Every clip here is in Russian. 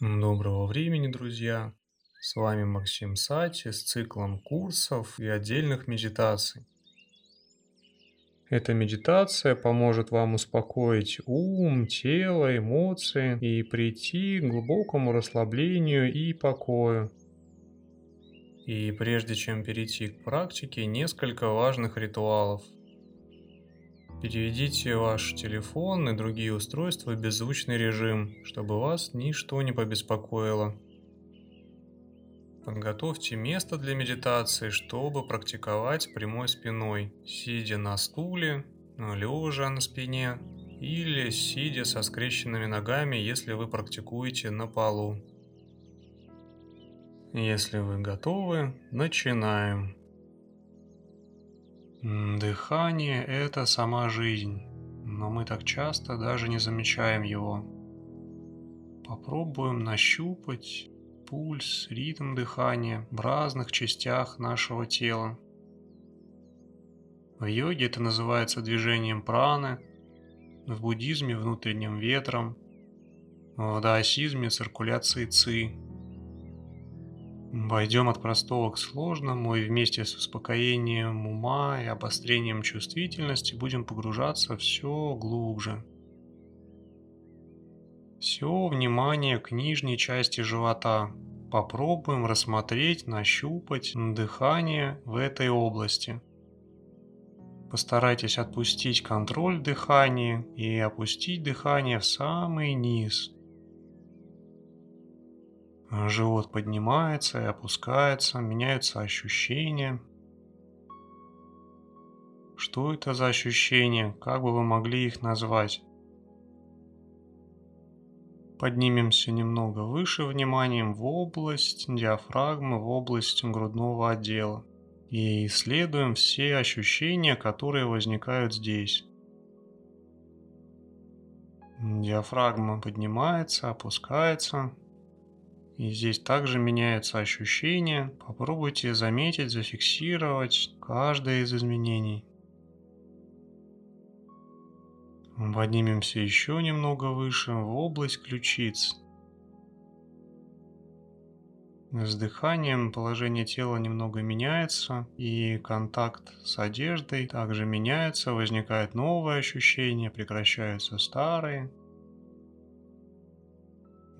Доброго времени, друзья! С вами Максим Сати с циклом курсов и отдельных медитаций. Эта медитация поможет вам успокоить ум, тело, эмоции и прийти к глубокому расслаблению и покою. И прежде чем перейти к практике, несколько важных ритуалов. Переведите ваш телефон и другие устройства в беззвучный режим, чтобы вас ничто не побеспокоило. Подготовьте место для медитации, чтобы практиковать прямой спиной, сидя на стуле, лежа на спине или сидя со скрещенными ногами, если вы практикуете на полу. Если вы готовы, начинаем. Дыхание – это сама жизнь, но мы так часто даже не замечаем его. Попробуем нащупать пульс, ритм дыхания в разных частях нашего тела. В йоге это называется движением праны, в буддизме – внутренним ветром, в даосизме – циркуляцией ци. Пойдем от простого к сложному и вместе с успокоением ума и обострением чувствительности будем погружаться все глубже. Все внимание к нижней части живота. Попробуем рассмотреть, нащупать дыхание в этой области. Постарайтесь отпустить контроль дыхания и опустить дыхание в самый низ. Живот поднимается и опускается, меняются ощущения. Что это за ощущения? Как бы вы могли их назвать? Поднимемся немного выше вниманием в область диафрагмы, в область грудного отдела. И исследуем все ощущения, которые возникают здесь. Диафрагма поднимается, опускается. И здесь также меняются ощущения. Попробуйте заметить, зафиксировать каждое из изменений. Поднимемся еще немного выше, в область ключиц. С дыханием положение тела немного меняется, и контакт с одеждой также меняется, возникает новое ощущение, прекращаются старые.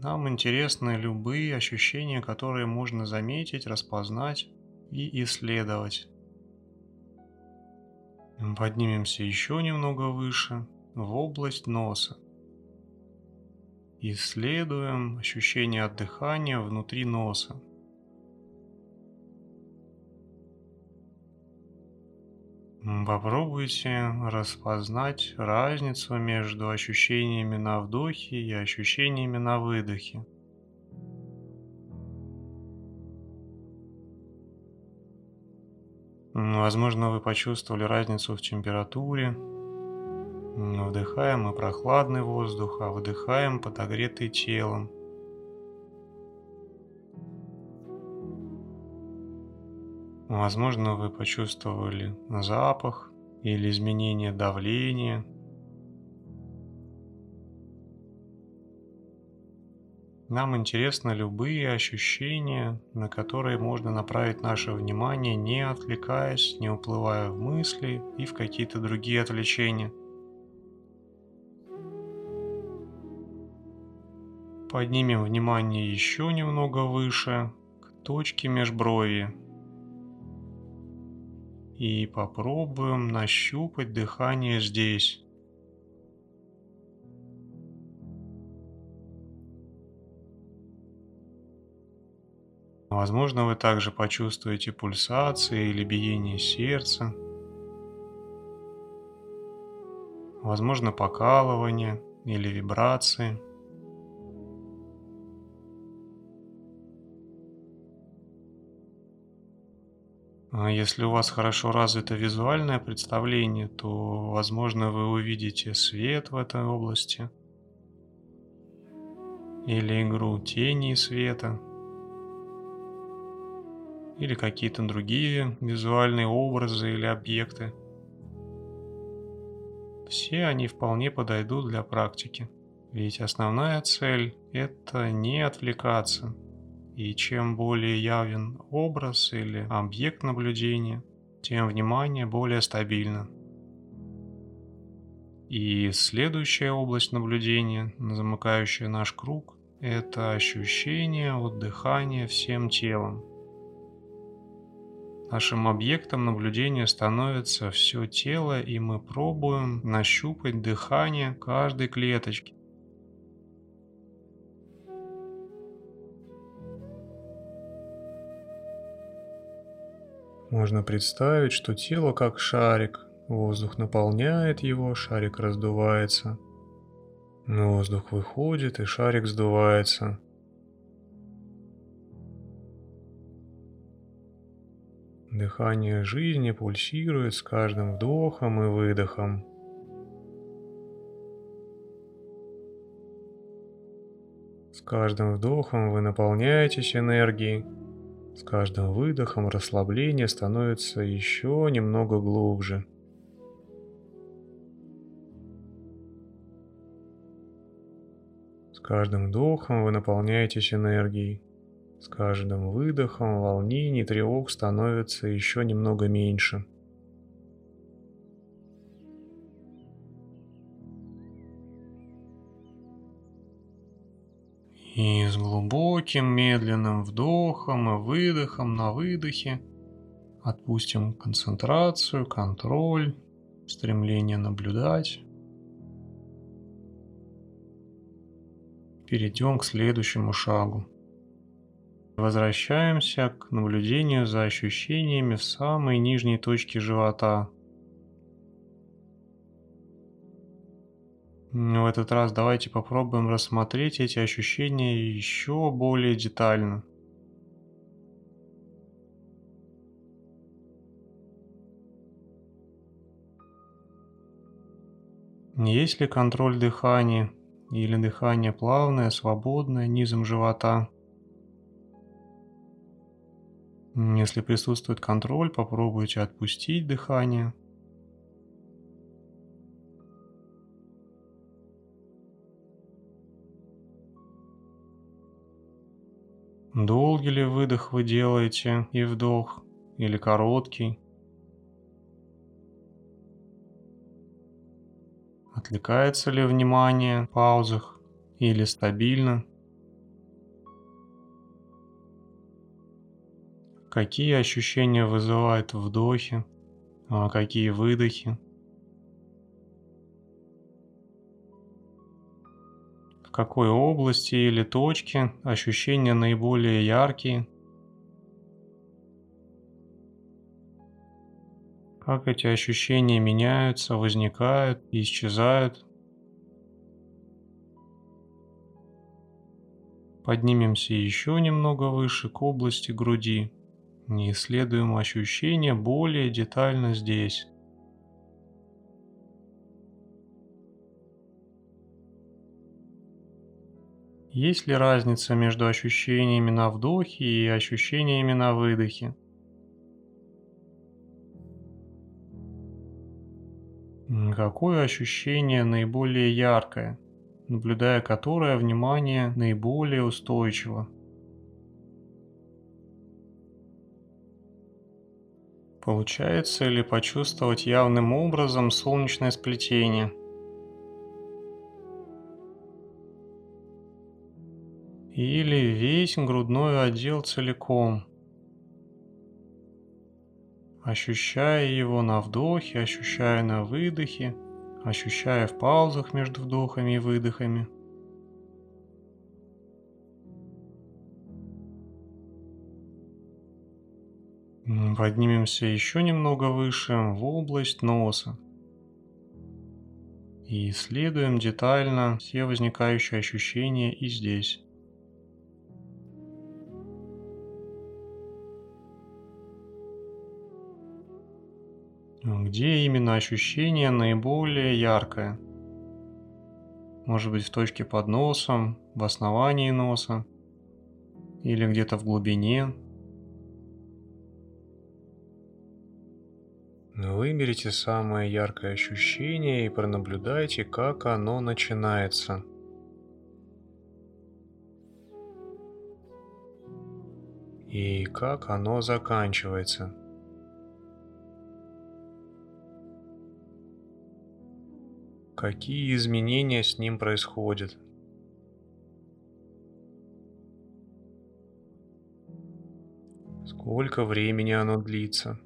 Нам интересны любые ощущения, которые можно заметить, распознать и исследовать. Поднимемся еще немного выше в область носа. Исследуем ощущение от дыхания внутри носа. Попробуйте распознать разницу между ощущениями на вдохе и ощущениями на выдохе. Возможно, вы почувствовали разницу в температуре, Вдыхаем мы прохладный воздух, а выдыхаем подогретый телом. Возможно, вы почувствовали запах или изменение давления. Нам интересны любые ощущения, на которые можно направить наше внимание, не отвлекаясь, не уплывая в мысли и в какие-то другие отвлечения – Поднимем внимание еще немного выше, к точке межброви. И попробуем нащупать дыхание здесь. Возможно, вы также почувствуете пульсации или биение сердца. Возможно, покалывание или вибрации. Если у вас хорошо развито визуальное представление, то, возможно, вы увидите свет в этой области или игру тени и света или какие-то другие визуальные образы или объекты. Все они вполне подойдут для практики. Ведь основная цель – это не отвлекаться. И чем более явен образ или объект наблюдения, тем внимание более стабильно. И следующая область наблюдения, замыкающая наш круг, это ощущение от дыхания всем телом. Нашим объектом наблюдения становится все тело, и мы пробуем нащупать дыхание каждой клеточки. Можно представить, что тело как шарик. Воздух наполняет его, шарик раздувается. Воздух выходит, и шарик сдувается. Дыхание жизни пульсирует с каждым вдохом и выдохом. С каждым вдохом вы наполняетесь энергией, с каждым выдохом расслабление становится еще немного глубже. С каждым вдохом вы наполняетесь энергией. С каждым выдохом волнений и тревог становится еще немного меньше. И с глубоким медленным вдохом и выдохом на выдохе отпустим концентрацию, контроль, стремление наблюдать. Перейдем к следующему шагу. Возвращаемся к наблюдению за ощущениями в самой нижней точке живота – В этот раз давайте попробуем рассмотреть эти ощущения еще более детально. Есть ли контроль дыхания или дыхание плавное, свободное, низом живота? Если присутствует контроль, попробуйте отпустить дыхание – Долгий ли выдох вы делаете и вдох, или короткий? Отвлекается ли внимание в паузах или стабильно? Какие ощущения вызывают вдохи, а какие выдохи? В какой области или точке ощущения наиболее яркие, как эти ощущения меняются, возникают исчезают. Поднимемся еще немного выше к области груди и исследуем ощущения более детально здесь. Есть ли разница между ощущениями на вдохе и ощущениями на выдохе? Какое ощущение наиболее яркое, наблюдая которое внимание наиболее устойчиво? Получается ли почувствовать явным образом солнечное сплетение – или весь грудной отдел целиком, ощущая его на вдохе, ощущая на выдохе, ощущая в паузах между вдохами и выдохами. Поднимемся еще немного выше в область носа. И исследуем детально все возникающие ощущения и здесь. Где именно ощущение наиболее яркое? Может быть в точке под носом, в основании носа или где-то в глубине. Выберите самое яркое ощущение и пронаблюдайте, как оно начинается. И как оно заканчивается. Какие изменения с ним происходят? Сколько времени оно длится?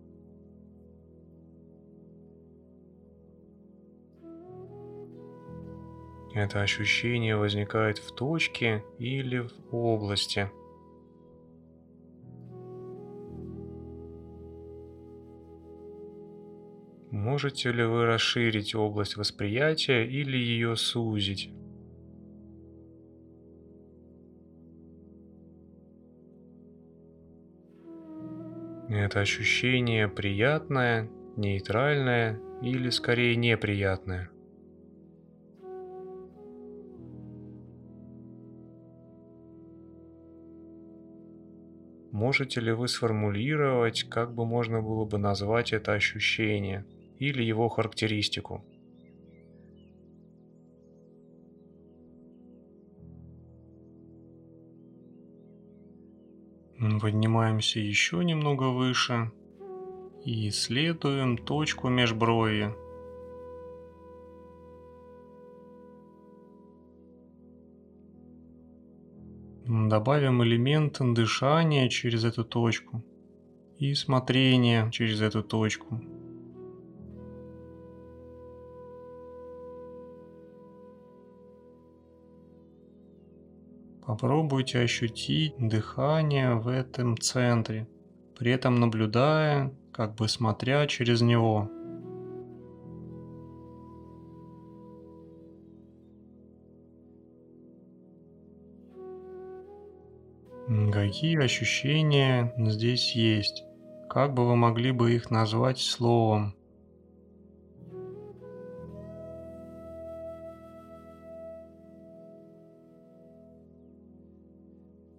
Это ощущение возникает в точке или в области. Можете ли вы расширить область восприятия или ее сузить? Это ощущение приятное, нейтральное или скорее неприятное? Можете ли вы сформулировать, как бы можно было бы назвать это ощущение или его характеристику? Поднимаемся еще немного выше и исследуем точку межброви. Добавим элемент дышания через эту точку и смотрения через эту точку. Попробуйте ощутить дыхание в этом центре, при этом наблюдая, как бы смотря через него. Какие ощущения здесь есть? Как бы вы могли бы их назвать словом?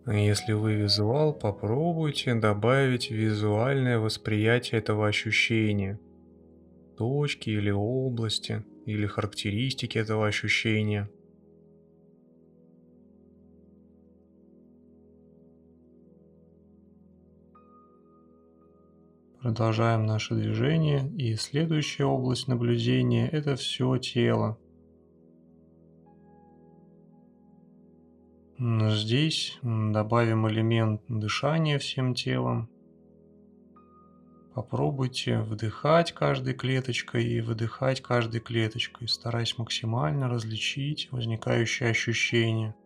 Если вы визуал, попробуйте добавить визуальное восприятие этого ощущения. Точки или области, или характеристики этого ощущения. Продолжаем наше движение, и следующая область наблюдения – это все тело. Здесь добавим элемент дышания всем телом. Попробуйте вдыхать каждой клеточкой и выдыхать каждой клеточкой, стараясь максимально различить возникающие ощущения –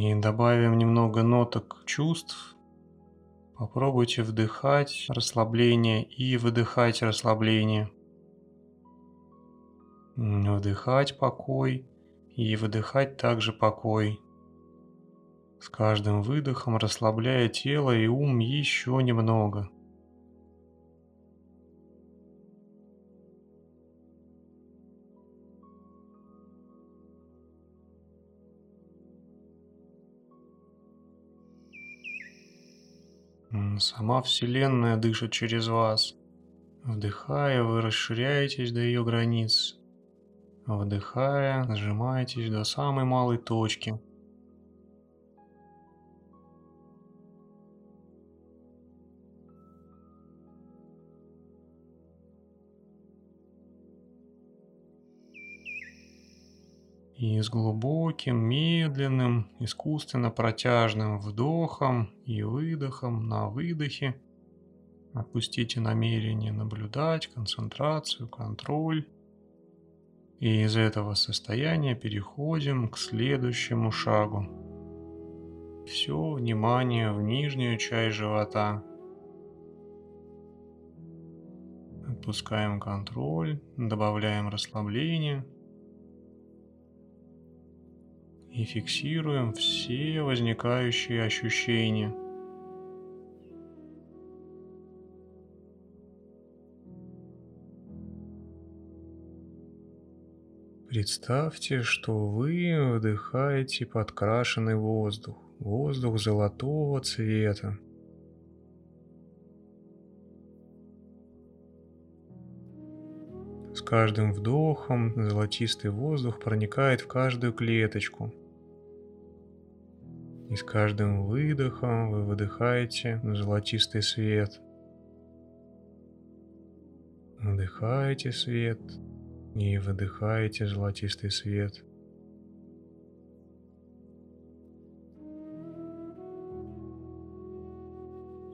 И добавим немного ноток чувств. Попробуйте вдыхать расслабление и выдыхать расслабление. Вдыхать покой и выдыхать также покой. С каждым выдохом расслабляя тело и ум еще немного. Сама Вселенная дышит через вас. Вдыхая, вы расширяетесь до ее границ. Вдыхая, сжимаетесь до самой малой точки. И с глубоким, медленным, искусственно протяжным вдохом и выдохом на выдохе отпустите намерение наблюдать, концентрацию, контроль. И из этого состояния переходим к следующему шагу. Все внимание в нижнюю часть живота. Отпускаем контроль, добавляем расслабление – и фиксируем все возникающие ощущения. Представьте, что вы вдыхаете подкрашенный воздух, воздух золотого цвета. Каждым вдохом золотистый воздух проникает в каждую клеточку. И с каждым выдохом вы выдыхаете золотистый свет. Вдыхаете свет и выдыхаете золотистый свет.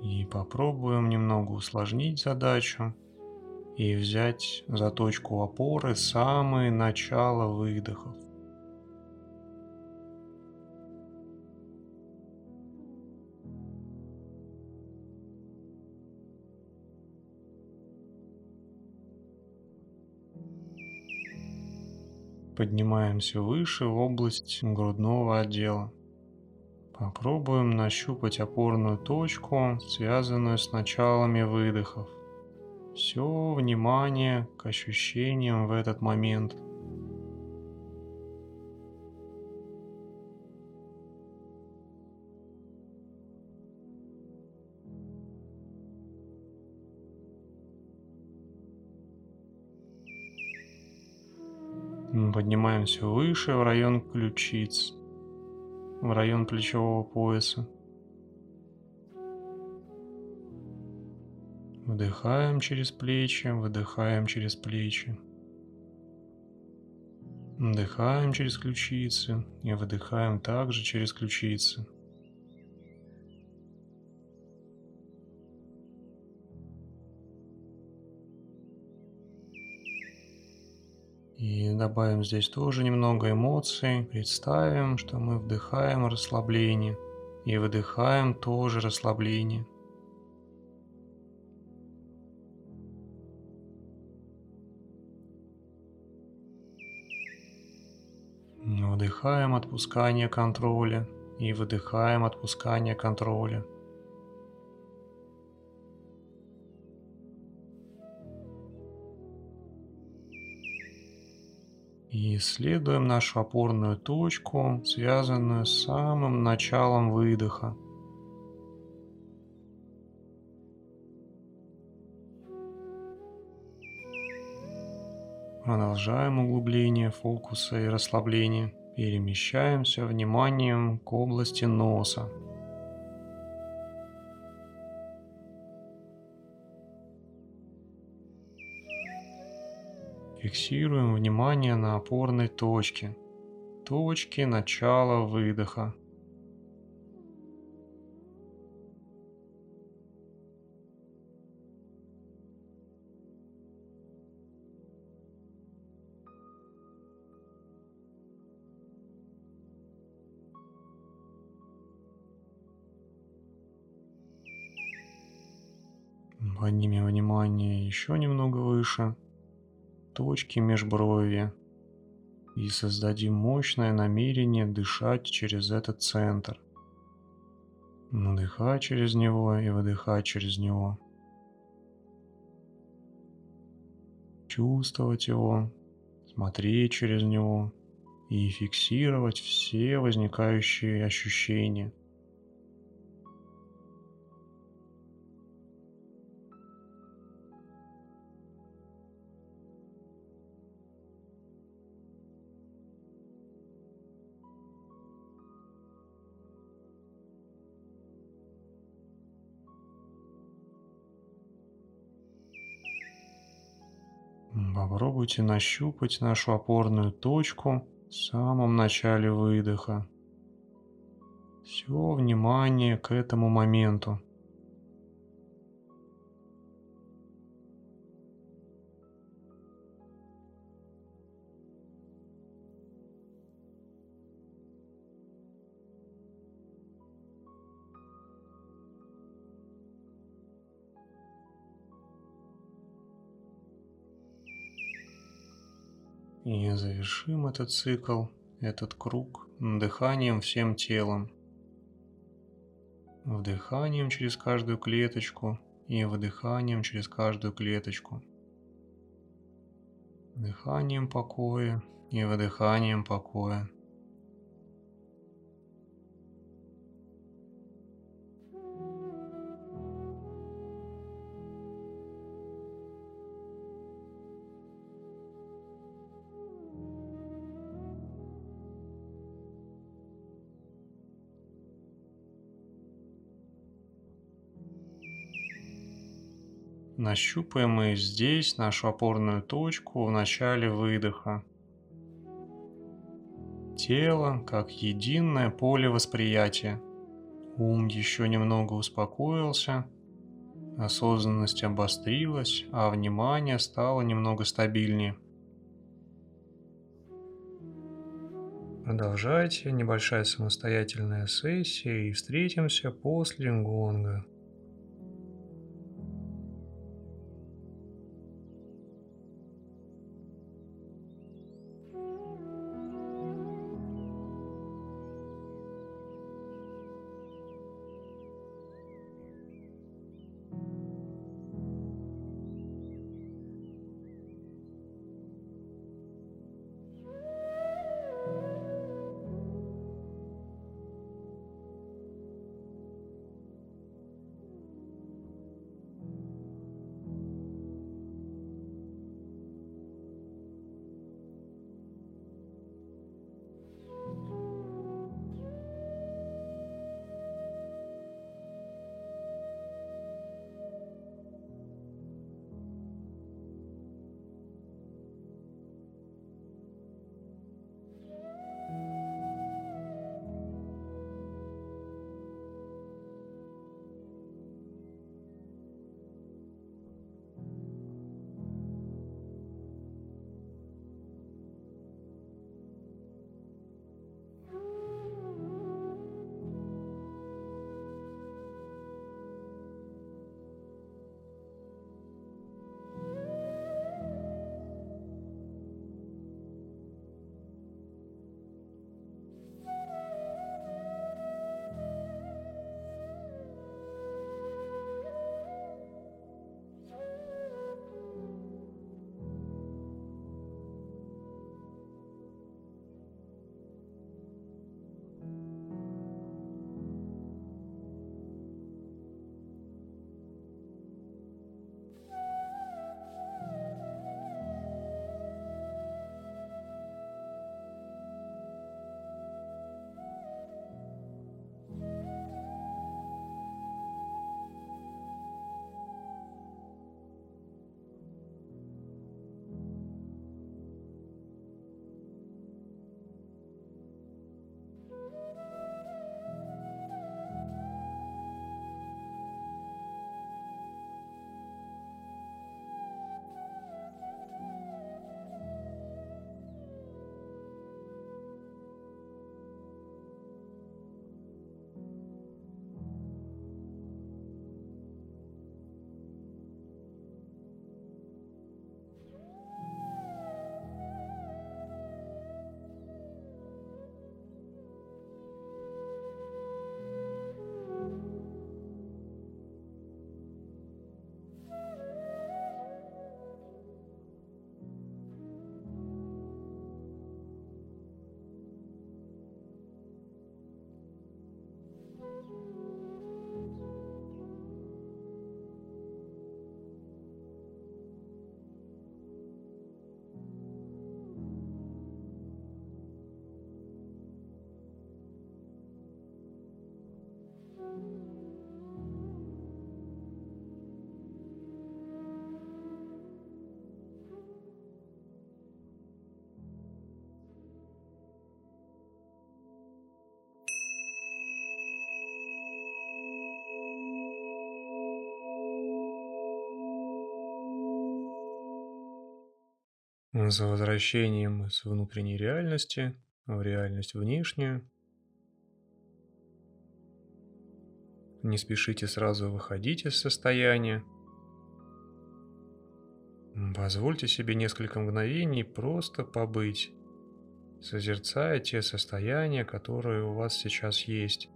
И попробуем немного усложнить задачу и взять за точку опоры самое начало выдохов. Поднимаемся выше в область грудного отдела. Попробуем нащупать опорную точку, связанную с началами выдохов. Все внимание к ощущениям в этот момент. Поднимаемся выше в район ключиц, в район плечевого пояса. Вдыхаем через плечи, выдыхаем через плечи. Вдыхаем через ключицы и выдыхаем также через ключицы. И добавим здесь тоже немного эмоций. Представим, что мы вдыхаем расслабление и выдыхаем тоже расслабление. Вдыхаем отпускание контроля и выдыхаем отпускание контроля. И исследуем нашу опорную точку, связанную с самым началом выдоха. Продолжаем углубление фокуса и расслабление. Перемещаемся вниманием к области носа. Фиксируем внимание на опорной точке, точке начала выдоха. Поднимем внимание еще немного выше, точки межброви, и создадим мощное намерение дышать через этот центр. Вдыхать через него и выдыхать через него. Чувствовать его, смотреть через него и фиксировать все возникающие ощущения – Попробуйте нащупать нашу опорную точку в самом начале выдоха. Все внимание к этому моменту. Завершим этот цикл, этот круг дыханием всем телом. Вдыханием через каждую клеточку и выдыханием через каждую клеточку. Дыханием покоя и выдыханием покоя. Нащупаем мы здесь нашу опорную точку в начале выдоха. Тело как единое поле восприятия. Ум еще немного успокоился, осознанность обострилась, а внимание стало немного стабильнее. Продолжайте, небольшая самостоятельная сессия и встретимся после гонга. За возвращением из внутренней реальности в реальность внешнюю. Не спешите сразу выходить из состояния. Позвольте себе несколько мгновений просто побыть, созерцая те состояния, которые у вас сейчас есть.